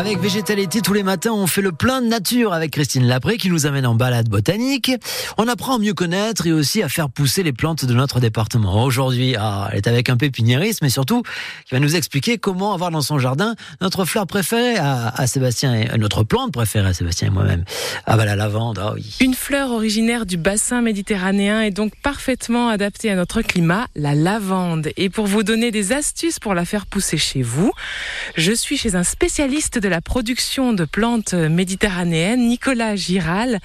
Avec Végétalité, tous les matins, on fait le plein de nature avec Christine Lapré qui nous amène en balade botanique. On apprend à mieux connaître et aussi à faire pousser les plantes de notre département. Aujourd'hui, ah, elle est avec un pépiniériste, mais surtout, qui va nous expliquer comment avoir dans son jardin notre fleur préférée à, Sébastien et notre plante préférée à Sébastien et moi-même. Ah bah la lavande, ah oui. Une fleur originaire du bassin méditerranéen est donc parfaitement adaptée à notre climat, la lavande. Et pour vous donner des astuces pour la faire pousser chez vous, je suis chez un spécialiste de la production de plantes méditerranéennes, Nicolas Giral.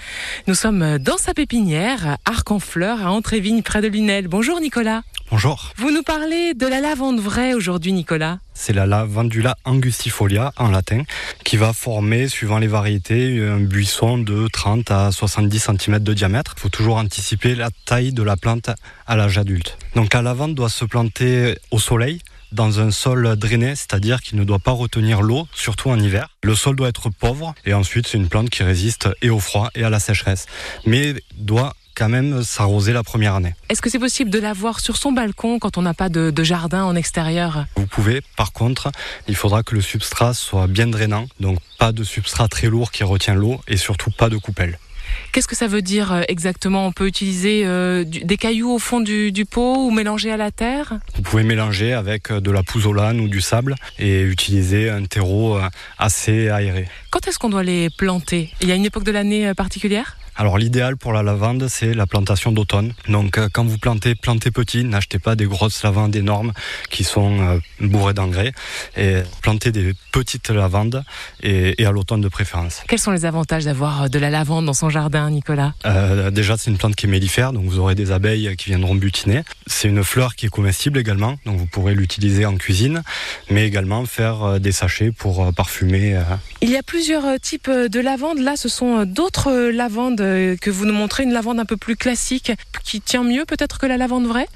Nous sommes dans sa pépinière, Arc en Fleurs, à Entrévigne, près de Lunel. Bonjour Nicolas. Bonjour. Vous nous parlez de la lavande vraie aujourd'hui, Nicolas c'est la lavandula angustifolia en latin, qui va former, suivant les variétés, un buisson de 30 à 70 cm de diamètre. Il faut toujours anticiper la taille de la plante à l'âge adulte. Donc la lavande doit se planter au soleil, dans un sol drainé, c'est-à-dire qu'il ne doit pas retenir l'eau, surtout en hiver. Le sol doit être pauvre et ensuite c'est une plante qui résiste et au froid et à la sécheresse, mais doit quand même s'arroser la première année. Est-ce que c'est possible de l'avoir sur son balcon quand on n'a pas de, de, jardin en extérieur? Vous pouvez, par contre, il faudra que le substrat soit bien drainant, donc pas de substrat très lourd qui retient l'eau et surtout pas de coupelle. Qu'est-ce que ça veut dire euh, exactement? On peut utiliser euh, des cailloux au fond du, pot ou mélanger à la terre? Vous pouvez mélanger avec euh, de la pouzzolane ou du sable et utiliser un terreau assez aéré. Quand est-ce qu'on doit les planter? Il y a une époque de l'année particulière? Alors l'idéal pour la lavande, c'est la plantation d'automne. Donc quand vous plantez, plantez petit, n'achetez pas des grosses lavandes énormes qui sont bourrées d'engrais et plantez des petites lavandes et, à l'automne de préférence. Quels sont les avantages d'avoir de la lavande dans son jardin, Nicolas? Déjà, c'est une plante qui est mellifère, donc vous aurez des abeilles qui viendront butiner. C'est une fleur qui est comestible également, donc vous pourrez l'utiliser en cuisine, mais également faire des sachets pour parfumer. Il y a plusieurs types de lavande. Là, ce sont d'autres lavandes euh, que vous nous montrez, une lavande un peu plus classique, qui tient mieux peut-être que la lavande vraie?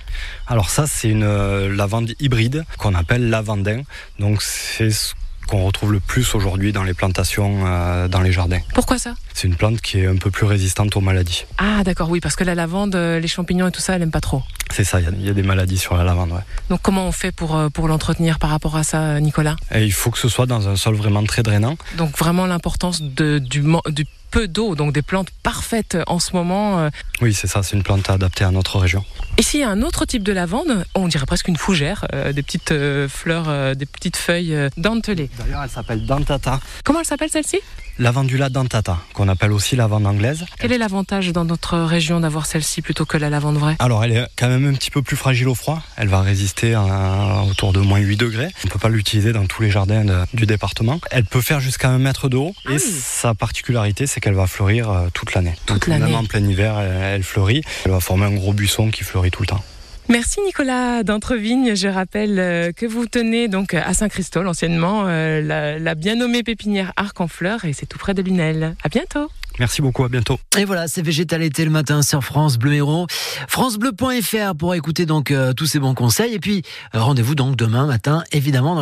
Alors ça, c'est une euh, lavande hybride qu'on appelle lavandin. Donc c'est ce qu'on retrouve le plus aujourd'hui dans les plantations, euh, dans les jardins. Pourquoi ça? C'est une plante qui est un peu plus résistante aux maladies. Ah d'accord, oui, parce que la lavande, les champignons et tout ça, elle n'aime pas trop. C'est ça, il y, a des maladies sur la lavande. Donc comment on fait pour, pour l'entretenir par rapport à ça, Nicolas? Il faut que ce soit dans un sol vraiment très drainant. Donc vraiment l'importance du, du peu d'eau, donc des plantes parfaites en ce moment. Euh. Oui, c'est ça, c'est une plante adaptée à notre région. Et s'il y a un autre type de lavande, on dirait presque une fougère, euh, des petites euh, fleurs, des petites feuilles dentelées. D'ailleurs, elle s'appelle dentata. Comment elle s'appelle celle-ci? Lavandula dentata, qu'on appelle aussi lavande anglaise. Quel est l'avantage dans notre région d'avoir celle-ci plutôt que la lavande vraie? Alors, elle est quand même un petit peu plus fragile au froid. Elle va résister à, autour de moins 8 degrés. On ne peut pas l'utiliser dans tous les jardins du département. Elle peut faire jusqu'à un mètre de haut. et ah sa particularité, c'est qu'elle va fleurir euh, toute l'année. Toute l'année. Même en plein hiver, elle fleurit. Elle va former un gros buisson qui fleurit tout le temps. Merci Nicolas d'Entrevigne. Je rappelle euh, que vous tenez donc à Saint-Christol, anciennement euh, la, bien nommée pépinière Arc en Fleurs, et c'est tout près de Lunel. À bientôt. Merci beaucoup, à bientôt. Et voilà, c'est Végétalité le matin sur France Bleu Héros. FranceBleu.fr pour écouter donc tous ces bons conseils. Et puis rendez-vous donc demain matin, évidemment. Dans